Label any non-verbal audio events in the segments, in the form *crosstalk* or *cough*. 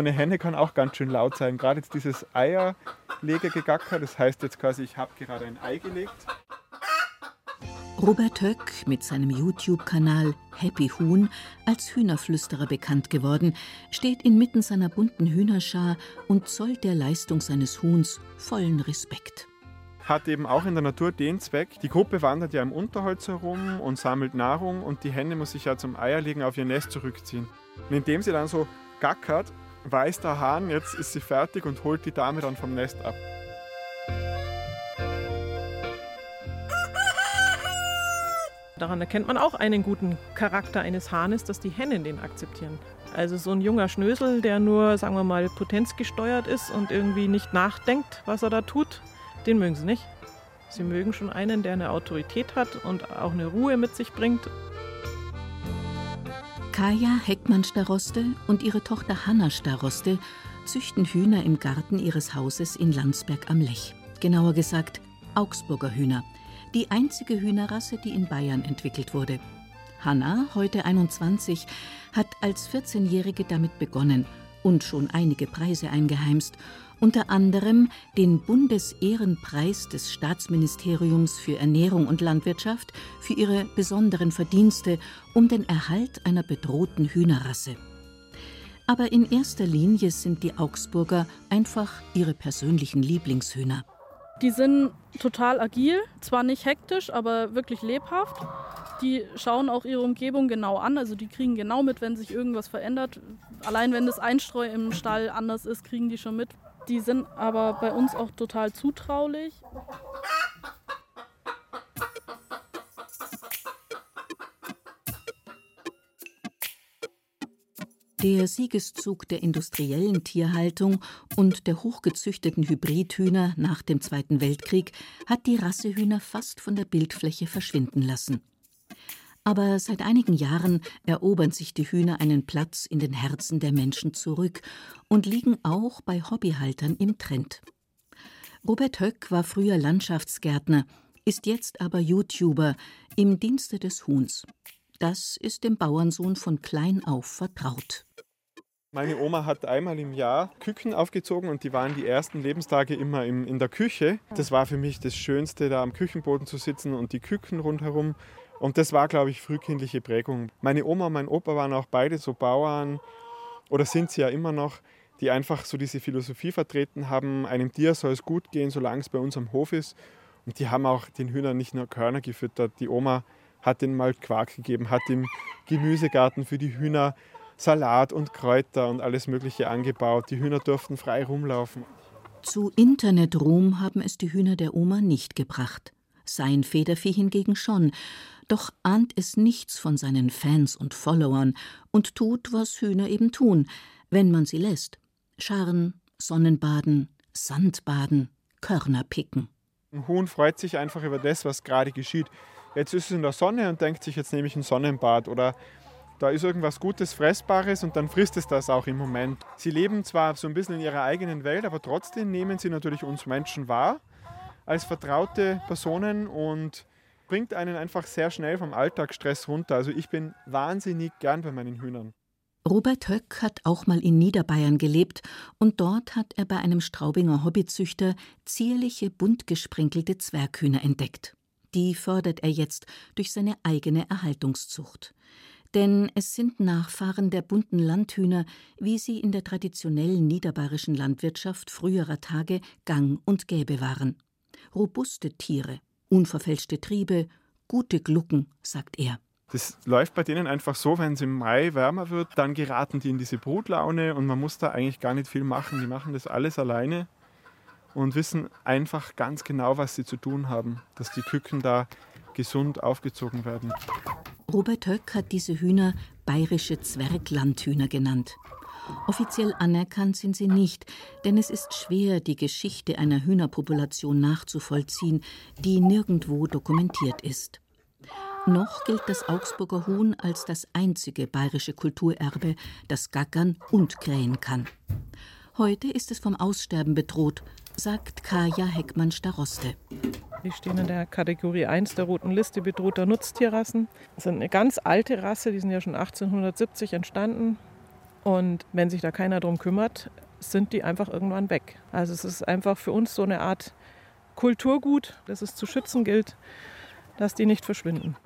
so eine Henne kann auch ganz schön laut sein. Gerade jetzt dieses Eierlegegegacker, das heißt jetzt quasi, ich habe gerade ein Ei gelegt. Robert Höck mit seinem YouTube-Kanal Happy Huhn als Hühnerflüsterer bekannt geworden, steht inmitten seiner bunten Hühnerschar und zollt der Leistung seines Huhns vollen Respekt. Hat eben auch in der Natur den Zweck, die Gruppe wandert ja im Unterholz herum und sammelt Nahrung und die Henne muss sich ja zum Eierlegen auf ihr Nest zurückziehen. Und indem sie dann so gackert, weiß der Hahn, jetzt ist sie fertig und holt die Dame dann vom Nest ab. Daran erkennt man auch einen guten Charakter eines Hahnes, dass die Hennen den akzeptieren. Also so ein junger Schnösel, der nur, sagen wir mal, potenzgesteuert ist und irgendwie nicht nachdenkt, was er da tut, den mögen sie nicht. Sie mögen schon einen, der eine Autorität hat und auch eine Ruhe mit sich bringt. Kaja Heckmann-Staroste und ihre Tochter Hanna Staroste züchten Hühner im Garten ihres Hauses in Landsberg am Lech. Genauer gesagt Augsburger Hühner – die einzige Hühnerrasse, die in Bayern entwickelt wurde. Hanna, heute 21, hat als 14-Jährige damit begonnen und schon einige Preise eingeheimst, unter anderem den Bundesehrenpreis des Staatsministeriums für Ernährung und Landwirtschaft für ihre besonderen Verdienste um den Erhalt einer bedrohten Hühnerrasse. Aber in erster Linie sind die Augsburger einfach ihre persönlichen Lieblingshühner. Die sind total agil, zwar nicht hektisch, aber wirklich lebhaft. Die schauen auch ihre Umgebung genau an, also die kriegen genau mit, wenn sich irgendwas verändert. Allein wenn das Einstreu im Stall anders ist, kriegen die schon mit. Die sind aber bei uns auch total zutraulich. Der Siegeszug der industriellen Tierhaltung und der hochgezüchteten Hybridhühner nach dem Zweiten Weltkrieg hat die Rassehühner fast von der Bildfläche verschwinden lassen. Aber seit einigen Jahren erobern sich die Hühner einen Platz in den Herzen der Menschen zurück und liegen auch bei Hobbyhaltern im Trend. Robert Höck war früher Landschaftsgärtner, ist jetzt aber YouTuber im Dienste des Huhns. Das ist dem Bauernsohn von klein auf vertraut. Meine Oma hat einmal im Jahr Küken aufgezogen und die waren die ersten Lebenstage immer im, in der Küche. Das war für mich das Schönste, da am Küchenboden zu sitzen und die Küken rundherum. Und das war, glaube ich, frühkindliche Prägung. Meine Oma und mein Opa waren auch beide so Bauern oder sind sie ja immer noch, die einfach so diese Philosophie vertreten haben, einem Tier soll es gut gehen, solange es bei uns am Hof ist. Und die haben auch den Hühnern nicht nur Körner gefüttert. Die Oma hat ihnen mal Quark gegeben, hat im Gemüsegarten für die Hühner Salat und Kräuter und alles Mögliche angebaut. Die Hühner durften frei rumlaufen. Zu Internetruhm haben es die Hühner der Oma nicht gebracht. Sein Federvieh hingegen schon. Doch ahnt es nichts von seinen Fans und Followern und tut, was Hühner eben tun, wenn man sie lässt. Scharren, Sonnenbaden, Sandbaden, Körner picken. Ein Huhn freut sich einfach über das, was gerade geschieht. Jetzt ist es in der Sonne und denkt sich, jetzt nehme ich ein Sonnenbad oder da ist irgendwas Gutes, Fressbares und dann frisst es das auch im Moment. Sie leben zwar so ein bisschen in ihrer eigenen Welt, aber trotzdem nehmen sie natürlich uns Menschen wahr als vertraute Personen und bringt einen einfach sehr schnell vom Alltagsstress runter. Also ich bin wahnsinnig gern bei meinen Hühnern. Robert Höck hat auch mal in Niederbayern gelebt und dort hat er bei einem Straubinger Hobbyzüchter zierliche, bunt gesprenkelte Zwerghühner entdeckt. Die fördert er jetzt durch seine eigene Erhaltungszucht. Denn es sind Nachfahren der bunten Landhühner, wie sie in der traditionellen niederbayerischen Landwirtschaft früherer Tage gang und gäbe waren. Robuste Tiere, unverfälschte Triebe, gute Glucken, sagt er. Das läuft bei denen einfach so, wenn es im Mai wärmer wird, dann geraten die in diese Brutlaune und man muss da eigentlich gar nicht viel machen. Die machen das alles alleine und wissen einfach ganz genau, was sie zu tun haben, dass die Küken da gesund aufgezogen werden. Robert Höck hat diese Hühner bayerische Zwerglandhühner genannt. Offiziell anerkannt sind sie nicht, denn es ist schwer, die Geschichte einer Hühnerpopulation nachzuvollziehen, die nirgendwo dokumentiert ist. Noch gilt das Augsburger Huhn als das einzige bayerische Kulturerbe, das gackern und krähen kann. Heute ist es vom Aussterben bedroht, sagt Kaja Heckmann-Staroste. Die stehen in der Kategorie 1 der roten Liste bedrohter Nutztierrassen. Das sind eine ganz alte Rasse, die sind ja schon 1870 entstanden. Und wenn sich da keiner drum kümmert, sind die einfach irgendwann weg. Also es ist einfach für uns so eine Art Kulturgut, das es zu schützen gilt, dass die nicht verschwinden.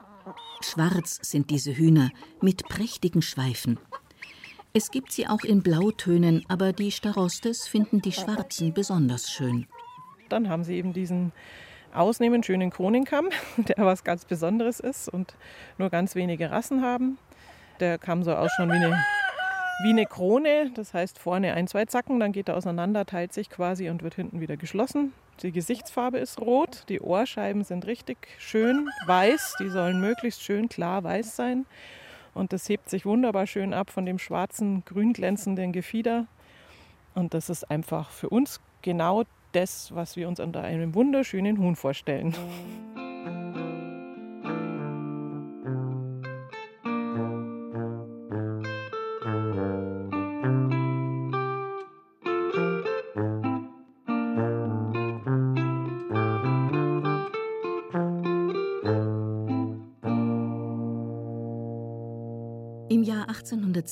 Schwarz sind diese Hühner mit prächtigen Schweifen. Es gibt sie auch in Blautönen, aber die Starostes finden die schwarzen besonders schön. Dann haben sie eben diesen ausnehmend schönen Kronenkamm, *laughs* der was ganz Besonderes ist und nur ganz wenige Rassen haben. Der Kamm soll ausschauen wie eine, wie eine Krone, das heißt vorne ein, zwei Zacken, dann geht er auseinander, teilt sich quasi und wird hinten wieder geschlossen. Die Gesichtsfarbe ist rot, die Ohrscheiben sind richtig schön weiß, die sollen möglichst schön klar weiß sein. Und das hebt sich wunderbar schön ab von dem schwarzen, grün glänzenden Gefieder. Und das ist einfach für uns genau das, was wir uns unter einem wunderschönen Huhn vorstellen.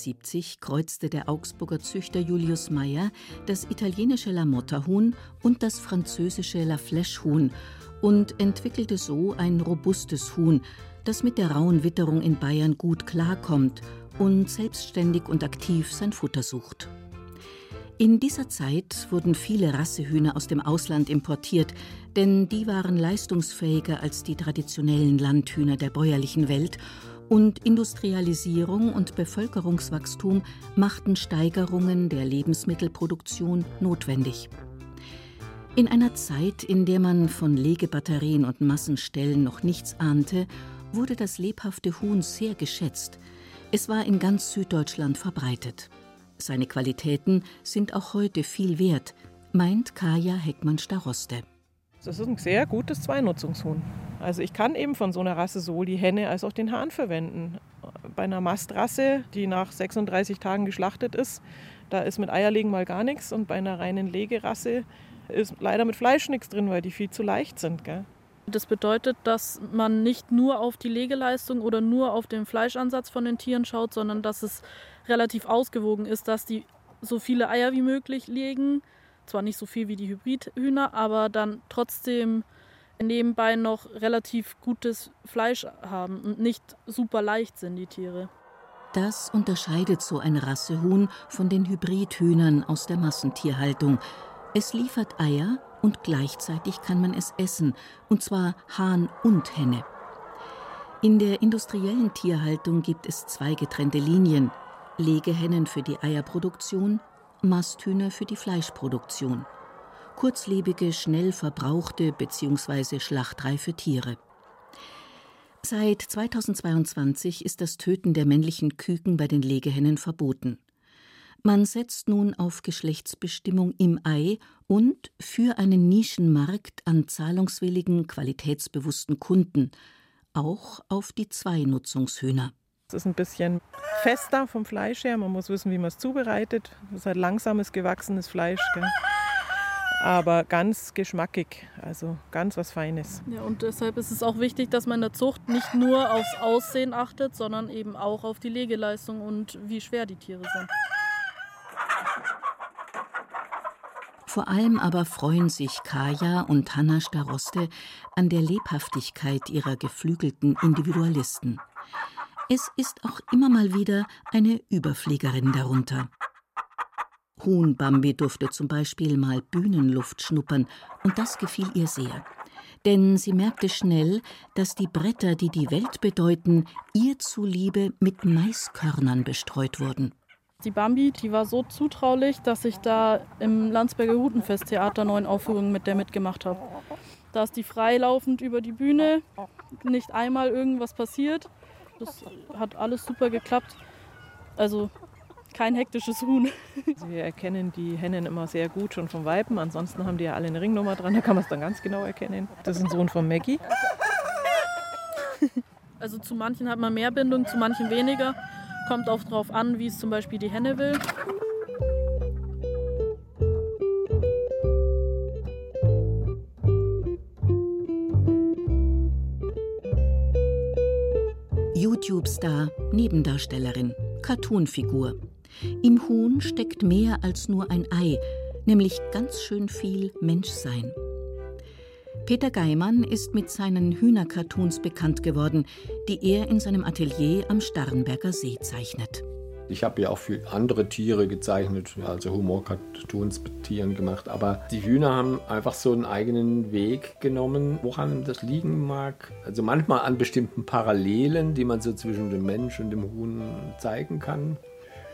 1870 kreuzte der Augsburger Züchter Julius Meyer das italienische Lamotta-Huhn und das französische La Flèche-Huhn und entwickelte so ein robustes Huhn, das mit der rauen Witterung in Bayern gut klarkommt und selbstständig und aktiv sein Futter sucht. In dieser Zeit wurden viele Rassehühner aus dem Ausland importiert, denn die waren leistungsfähiger als die traditionellen Landhühner der bäuerlichen Welt und Industrialisierung und Bevölkerungswachstum machten Steigerungen der Lebensmittelproduktion notwendig. In einer Zeit, in der man von Legebatterien und Massenstellen noch nichts ahnte, wurde das lebhafte Huhn sehr geschätzt. Es war in ganz Süddeutschland verbreitet. Seine Qualitäten sind auch heute viel wert, meint Kaja Heckmann-Staroste. Das ist ein sehr gutes Zweinutzungshuhn. Also ich kann eben von so einer Rasse sowohl die Henne als auch den Hahn verwenden. Bei einer Mastrasse, die nach 36 Tagen geschlachtet ist, da ist mit Eierlegen mal gar nichts. Und bei einer reinen Legerasse ist leider mit Fleisch nichts drin, weil die viel zu leicht sind. Gell? Das bedeutet, dass man nicht nur auf die Legeleistung oder nur auf den Fleischansatz von den Tieren schaut, sondern dass es relativ ausgewogen ist, dass die so viele Eier wie möglich legen. Zwar nicht so viel wie die Hybridhühner, aber dann trotzdem nebenbei noch relativ gutes Fleisch haben und nicht super leicht sind, die Tiere. Das unterscheidet so ein Rassehuhn von den Hybridhühnern aus der Massentierhaltung. Es liefert Eier und gleichzeitig kann man es essen, und zwar Hahn und Henne. In der industriellen Tierhaltung gibt es zwei getrennte Linien: Legehennen für die Eierproduktion, Masthühner für die Fleischproduktion kurzlebige, schnell verbrauchte bzw. schlachtreife Tiere. Seit 2022 ist das Töten der männlichen Küken bei den Legehennen verboten. Man setzt nun auf Geschlechtsbestimmung im Ei und für einen Nischenmarkt an zahlungswilligen, qualitätsbewussten Kunden, auch auf die Zweinutzungshühner. Es ist ein bisschen fester vom Fleisch her. Man muss wissen, wie man es zubereitet. Es ist halt langsames, gewachsenes Fleisch. Gell? Aber ganz geschmackig, also ganz was Feines. Ja, und deshalb ist es auch wichtig, dass man in der Zucht nicht nur aufs Aussehen achtet, sondern eben auch auf die Legeleistung und wie schwer die Tiere sind. Vor allem aber freuen sich Kaja und Hanna Staroste an der Lebhaftigkeit ihrer geflügelten Individualisten. Es ist auch immer mal wieder eine Überfliegerin darunter. Huhn-Bambi durfte zum Beispiel mal Bühnenluft schnuppern, und das gefiel ihr sehr. Denn sie merkte schnell, dass die Bretter, die die Welt bedeuten, ihr zuliebe mit Maiskörnern bestreut wurden. Die Bambi, die war so zutraulich, dass ich da im Landsberger Hutenfesttheater neun Aufführungen mit der mitgemacht habe. Da ist die freilaufend über die Bühne, nicht einmal irgendwas passiert. Das hat alles super geklappt. Also kein hektisches Huhn. *laughs* Wir erkennen die Hennen immer sehr gut schon vom Weiben. Ansonsten haben die ja alle eine Ringnummer dran, da kann man es dann ganz genau erkennen. Das ist ein Sohn von Maggie. Also zu manchen hat man mehr Bindung, zu manchen weniger. Kommt auch darauf an, wie es zum Beispiel die Henne will. YouTube-Star, Nebendarstellerin, Cartoonfigur. Im Huhn steckt mehr als nur ein Ei, nämlich ganz schön viel Menschsein. Peter Geimann ist mit seinen Hühnercartoons bekannt geworden, die er in seinem Atelier am Starnberger See zeichnet. Ich habe ja auch für andere Tiere gezeichnet, also Humor-Cartoons mit Tieren gemacht. Aber die Hühner haben einfach so einen eigenen Weg genommen, woran das liegen mag. Also manchmal an bestimmten Parallelen, die man so zwischen dem Mensch und dem Huhn zeigen kann.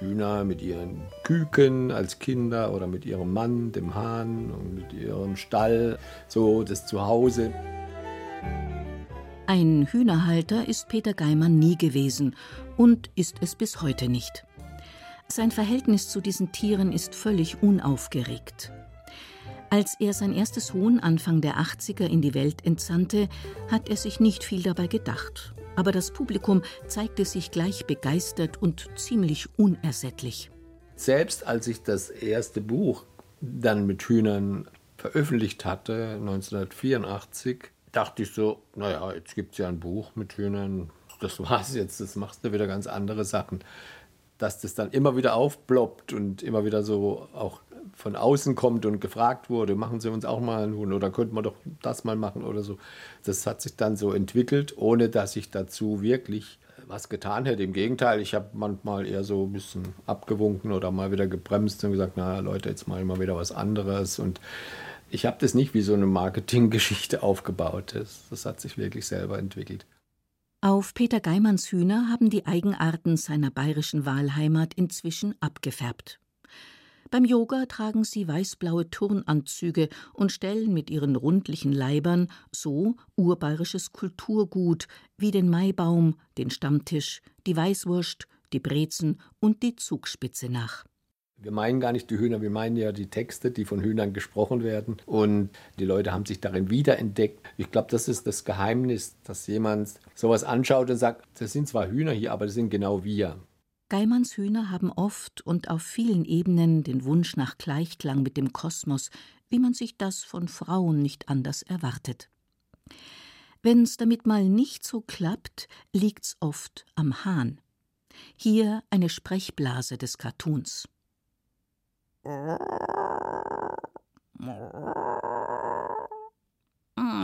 Hühner mit ihren Küken als Kinder oder mit ihrem Mann, dem Hahn und mit ihrem Stall, so das Zuhause. Ein Hühnerhalter ist Peter Geimann nie gewesen und ist es bis heute nicht. Sein Verhältnis zu diesen Tieren ist völlig unaufgeregt. Als er sein erstes Huhn Anfang der 80er in die Welt entsandte, hat er sich nicht viel dabei gedacht. Aber das Publikum zeigte sich gleich begeistert und ziemlich unersättlich. Selbst als ich das erste Buch dann mit Hühnern veröffentlicht hatte, 1984, dachte ich so, naja, jetzt gibt es ja ein Buch mit Hühnern, das war's jetzt, das machst du wieder ganz andere Sachen. Dass das dann immer wieder aufploppt und immer wieder so auch von außen kommt und gefragt wurde, machen Sie uns auch mal ein Huhn oder könnten wir doch das mal machen oder so. Das hat sich dann so entwickelt, ohne dass ich dazu wirklich was getan hätte. Im Gegenteil, ich habe manchmal eher so ein bisschen abgewunken oder mal wieder gebremst und gesagt, na Leute, jetzt mal mal wieder was anderes. Und ich habe das nicht wie so eine Marketinggeschichte *laughs* aufgebaut. Das, das hat sich wirklich selber entwickelt. Auf Peter Geimanns Hühner haben die Eigenarten seiner bayerischen Wahlheimat inzwischen abgefärbt. Beim Yoga tragen sie weißblaue Turnanzüge und stellen mit ihren rundlichen Leibern so urbayerisches Kulturgut wie den Maibaum, den Stammtisch, die Weißwurst, die Brezen und die Zugspitze nach. Wir meinen gar nicht die Hühner, wir meinen ja die Texte, die von Hühnern gesprochen werden. Und die Leute haben sich darin wiederentdeckt. Ich glaube, das ist das Geheimnis, dass jemand sowas anschaut und sagt, das sind zwar Hühner hier, aber das sind genau wir. Geimanns Hühner haben oft und auf vielen Ebenen den Wunsch nach Gleichklang mit dem Kosmos, wie man sich das von Frauen nicht anders erwartet. Wenn's damit mal nicht so klappt, liegt's oft am Hahn. Hier eine Sprechblase des Cartoons.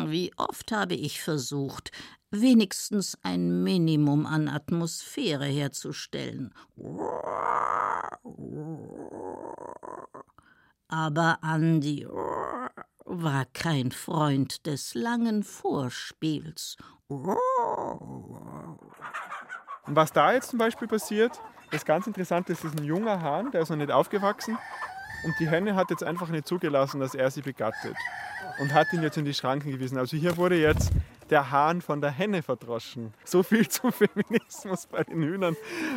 Wie oft habe ich versucht, wenigstens ein Minimum an Atmosphäre herzustellen. Aber Andi war kein Freund des langen Vorspiels. Was da jetzt zum Beispiel passiert, das ganz Interessante ist, ist ein junger Hahn, der ist noch nicht aufgewachsen. Und die Henne hat jetzt einfach nicht zugelassen, dass er sie begattet. Und hat ihn jetzt in die Schranken gewiesen. Also hier wurde jetzt der Hahn von der Henne verdroschen. So viel zum Feminismus bei den Hühnern.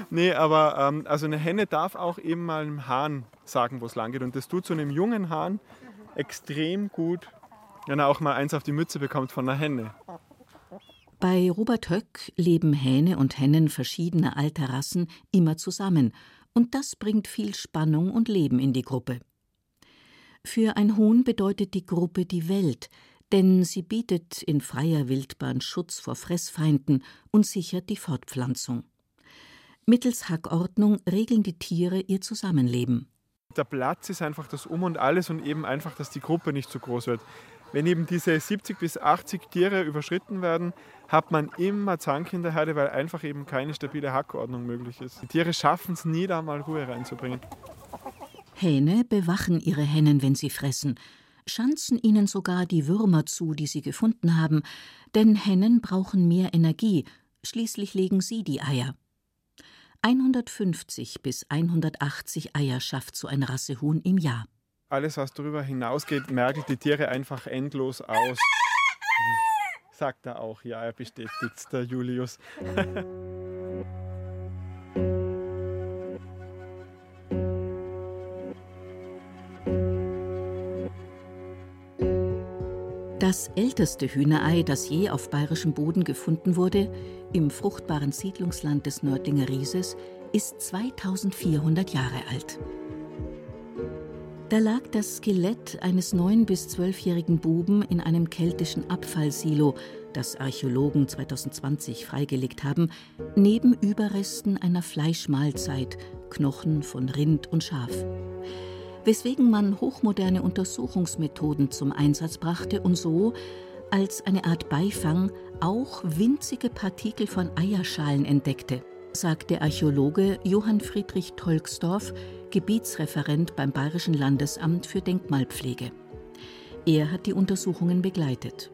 Nee, aber ähm, also eine Henne darf auch eben mal einem Hahn sagen, wo es lang geht. Und das tut so einem jungen Hahn extrem gut, wenn er auch mal eins auf die Mütze bekommt von einer Henne. Bei Robert Höck leben Hähne und Hennen verschiedener alter Rassen immer zusammen und das bringt viel Spannung und Leben in die Gruppe. Für ein Huhn bedeutet die Gruppe die Welt, denn sie bietet in freier Wildbahn Schutz vor Fressfeinden und sichert die Fortpflanzung. Mittels Hackordnung regeln die Tiere ihr Zusammenleben. Der Platz ist einfach das Um und Alles und eben einfach, dass die Gruppe nicht zu groß wird. Wenn eben diese 70 bis 80 Tiere überschritten werden, hat man immer Zank in der Herde, weil einfach eben keine stabile Hackordnung möglich ist. Die Tiere schaffen es nie, da mal Ruhe reinzubringen. Hähne bewachen ihre Hennen, wenn sie fressen, schanzen ihnen sogar die Würmer zu, die sie gefunden haben, denn Hennen brauchen mehr Energie, schließlich legen sie die Eier. 150 bis 180 Eier schafft so ein Rassehuhn im Jahr. Alles, was darüber hinausgeht, merkt die Tiere einfach endlos aus. Sagt er auch, ja, er bestätigt der Julius. Das älteste Hühnerei, das je auf bayerischem Boden gefunden wurde, im fruchtbaren Siedlungsland des Nördlinger Rieses, ist 2400 Jahre alt. Da lag das Skelett eines neun- bis zwölfjährigen Buben in einem keltischen Abfallsilo, das Archäologen 2020 freigelegt haben, neben Überresten einer Fleischmahlzeit, Knochen von Rind und Schaf. Weswegen man hochmoderne Untersuchungsmethoden zum Einsatz brachte und so als eine Art Beifang auch winzige Partikel von Eierschalen entdeckte, sagt der Archäologe Johann Friedrich Tolksdorf, Gebietsreferent beim Bayerischen Landesamt für Denkmalpflege. Er hat die Untersuchungen begleitet.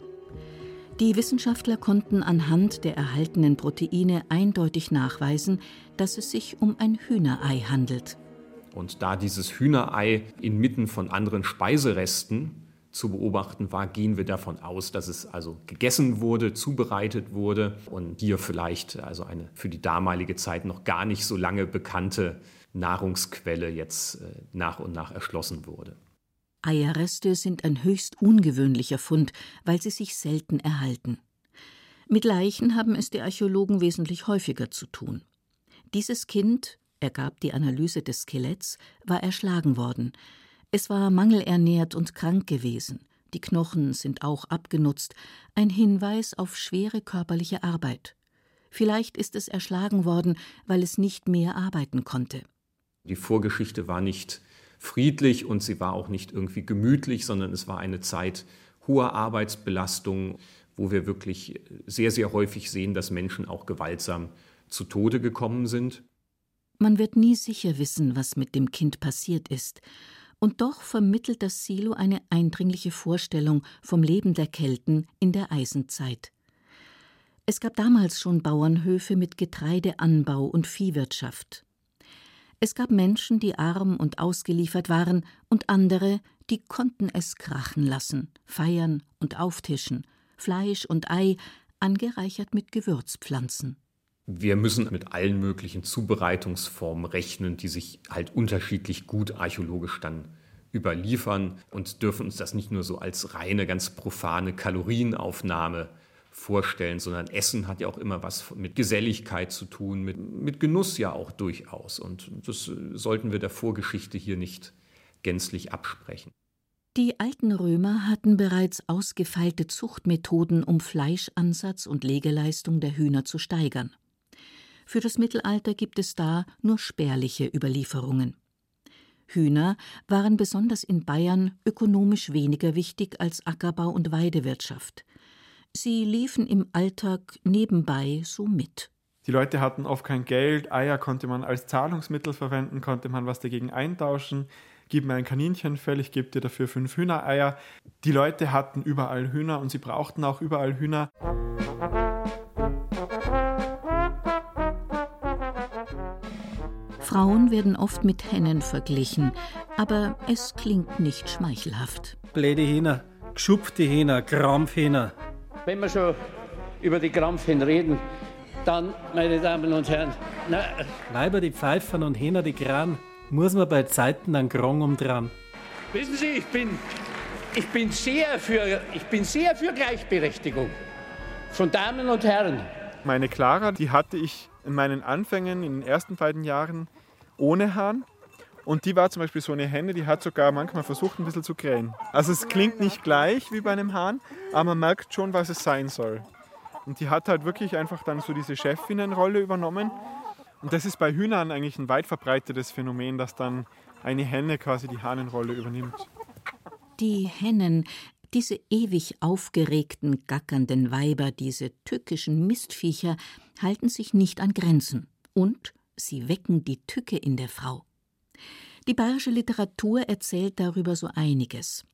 Die Wissenschaftler konnten anhand der erhaltenen Proteine eindeutig nachweisen, dass es sich um ein Hühnerei handelt. Und da dieses Hühnerei inmitten von anderen Speiseresten zu beobachten war, gehen wir davon aus, dass es also gegessen wurde, zubereitet wurde und hier vielleicht also eine für die damalige Zeit noch gar nicht so lange bekannte Nahrungsquelle jetzt äh, nach und nach erschlossen wurde. Eierreste sind ein höchst ungewöhnlicher Fund, weil sie sich selten erhalten. Mit Leichen haben es die Archäologen wesentlich häufiger zu tun. Dieses Kind, ergab die Analyse des Skeletts, war erschlagen worden. Es war mangelernährt und krank gewesen. Die Knochen sind auch abgenutzt, ein Hinweis auf schwere körperliche Arbeit. Vielleicht ist es erschlagen worden, weil es nicht mehr arbeiten konnte. Die Vorgeschichte war nicht friedlich und sie war auch nicht irgendwie gemütlich, sondern es war eine Zeit hoher Arbeitsbelastung, wo wir wirklich sehr, sehr häufig sehen, dass Menschen auch gewaltsam zu Tode gekommen sind. Man wird nie sicher wissen, was mit dem Kind passiert ist. Und doch vermittelt das Silo eine eindringliche Vorstellung vom Leben der Kelten in der Eisenzeit. Es gab damals schon Bauernhöfe mit Getreideanbau und Viehwirtschaft. Es gab Menschen, die arm und ausgeliefert waren, und andere, die konnten es krachen lassen, feiern und auftischen, Fleisch und Ei, angereichert mit Gewürzpflanzen. Wir müssen mit allen möglichen Zubereitungsformen rechnen, die sich halt unterschiedlich gut archäologisch dann überliefern und dürfen uns das nicht nur so als reine, ganz profane Kalorienaufnahme vorstellen, sondern Essen hat ja auch immer was mit Geselligkeit zu tun, mit, mit Genuss ja auch durchaus. Und das sollten wir der Vorgeschichte hier nicht gänzlich absprechen. Die alten Römer hatten bereits ausgefeilte Zuchtmethoden, um Fleischansatz und Legeleistung der Hühner zu steigern. Für das Mittelalter gibt es da nur spärliche Überlieferungen. Hühner waren besonders in Bayern ökonomisch weniger wichtig als Ackerbau und Weidewirtschaft. Sie liefen im Alltag nebenbei so mit. Die Leute hatten oft kein Geld, Eier konnte man als Zahlungsmittel verwenden, konnte man was dagegen eintauschen. Gib mir ein Kaninchenfell, ich gebe dir dafür fünf Hühnereier. Die Leute hatten überall Hühner und sie brauchten auch überall Hühner. Frauen werden oft mit Hennen verglichen, aber es klingt nicht schmeichelhaft. Blöde Hähner, geschupfte Hähner, Krampfhähner. Wenn wir schon über die Krampfen reden, dann, meine Damen und Herren, na, Leiber die Pfeifern und Hähner die Kran, muss man bei Zeiten an Grong umdran. wissen Sie, ich bin, ich bin sehr für, ich bin sehr für Gleichberechtigung von Damen und Herren. Meine Clara, die hatte ich in meinen Anfängen, in den ersten beiden Jahren, ohne Hahn. Und die war zum Beispiel so eine Henne, die hat sogar manchmal versucht, ein bisschen zu krähen. Also es klingt nicht gleich wie bei einem Hahn, aber man merkt schon, was es sein soll. Und die hat halt wirklich einfach dann so diese Chefinnenrolle übernommen. Und das ist bei Hühnern eigentlich ein weit verbreitetes Phänomen, dass dann eine Henne quasi die Hahnenrolle übernimmt. Die Hennen, diese ewig aufgeregten, gackernden Weiber, diese tückischen Mistviecher, halten sich nicht an Grenzen. Und sie wecken die Tücke in der Frau. Die bayerische Literatur erzählt darüber so einiges.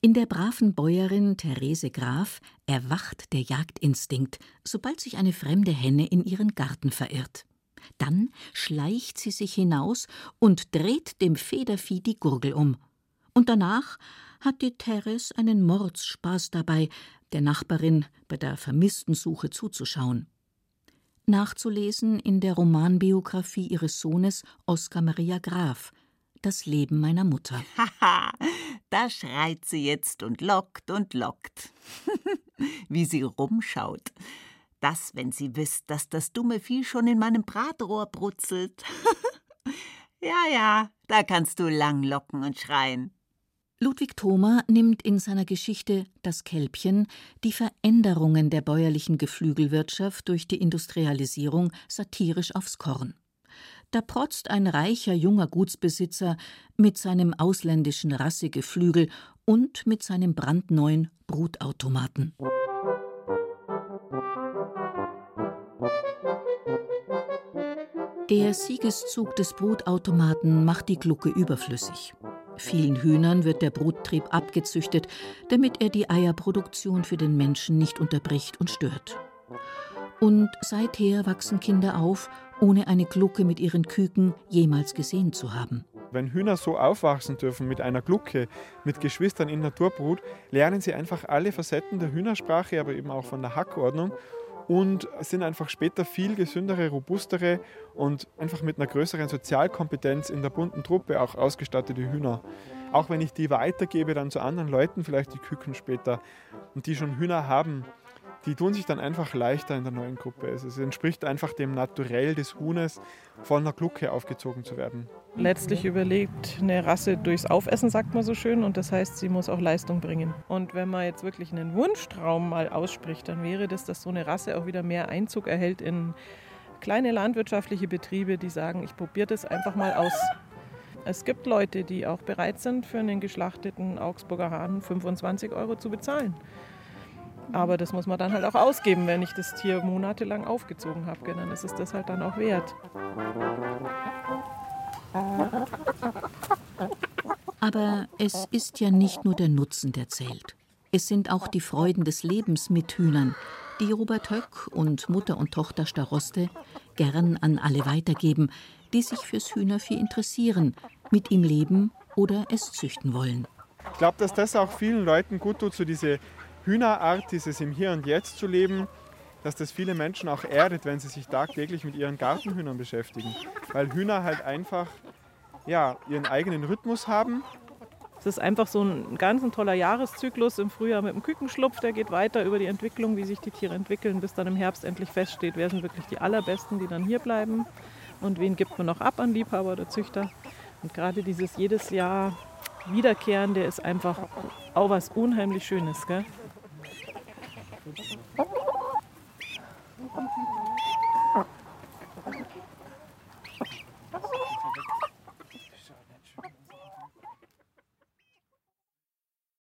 In der braven Bäuerin Therese Graf erwacht der Jagdinstinkt, sobald sich eine fremde Henne in ihren Garten verirrt. Dann schleicht sie sich hinaus und dreht dem Federvieh die Gurgel um. Und danach hat die Therese einen Mordsspaß dabei, der Nachbarin bei der vermissten Suche zuzuschauen. Nachzulesen in der Romanbiografie ihres Sohnes Oskar Maria Graf, Das Leben meiner Mutter. *laughs* Haha, da schreit sie jetzt und lockt und lockt. *laughs* Wie sie rumschaut. Das, wenn sie wisst, dass das dumme Vieh schon in meinem Bratrohr brutzelt. *laughs* ja, ja, da kannst du lang locken und schreien. Ludwig Thoma nimmt in seiner Geschichte Das Kälbchen die Veränderungen der bäuerlichen Geflügelwirtschaft durch die Industrialisierung satirisch aufs Korn. Da protzt ein reicher junger Gutsbesitzer mit seinem ausländischen Rassegeflügel und mit seinem brandneuen Brutautomaten. Der Siegeszug des Brutautomaten macht die Glucke überflüssig. Vielen Hühnern wird der Bruttrieb abgezüchtet, damit er die Eierproduktion für den Menschen nicht unterbricht und stört. Und seither wachsen Kinder auf, ohne eine Glucke mit ihren Küken jemals gesehen zu haben. Wenn Hühner so aufwachsen dürfen mit einer Glucke, mit Geschwistern in Naturbrut, lernen sie einfach alle Facetten der Hühnersprache, aber eben auch von der Hackordnung und sind einfach später viel gesündere, robustere und einfach mit einer größeren Sozialkompetenz in der bunten Truppe auch ausgestattete Hühner. Auch wenn ich die weitergebe dann zu anderen Leuten, vielleicht die Küken später, und die schon Hühner haben, die tun sich dann einfach leichter in der neuen Gruppe. Es entspricht einfach dem Naturell des Huhnes, von einer Glucke aufgezogen zu werden. Letztlich überlegt eine Rasse durchs Aufessen, sagt man so schön, und das heißt, sie muss auch Leistung bringen. Und wenn man jetzt wirklich einen Wunschtraum mal ausspricht, dann wäre das, dass so eine Rasse auch wieder mehr Einzug erhält in kleine landwirtschaftliche Betriebe, die sagen, ich probiere das einfach mal aus. Es gibt Leute, die auch bereit sind, für einen geschlachteten Augsburger Hahn 25 Euro zu bezahlen. Aber das muss man dann halt auch ausgeben, wenn ich das Tier monatelang aufgezogen habe. Dann ist es das halt dann auch wert. Aber es ist ja nicht nur der Nutzen, der zählt. Es sind auch die Freuden des Lebens mit Hühnern, die Robert Höck und Mutter und Tochter Staroste gern an alle weitergeben, die sich fürs Hühnervieh interessieren, mit ihm leben oder es züchten wollen. Ich glaube, dass das auch vielen Leuten gut tut, so diese Hühnerart, dieses im Hier und Jetzt zu leben, dass das viele Menschen auch erdet, wenn sie sich tagtäglich mit ihren Gartenhühnern beschäftigen. Weil Hühner halt einfach ja, ihren eigenen Rhythmus haben. Es ist einfach so ein ganz ein toller Jahreszyklus im Frühjahr mit dem Kükenschlupf. Der geht weiter über die Entwicklung, wie sich die Tiere entwickeln, bis dann im Herbst endlich feststeht, wer sind wirklich die allerbesten, die dann hier bleiben und wen gibt man noch ab an Liebhaber oder Züchter. Und gerade dieses jedes Jahr Wiederkehrende ist einfach auch was unheimlich Schönes. Gell? Thank you.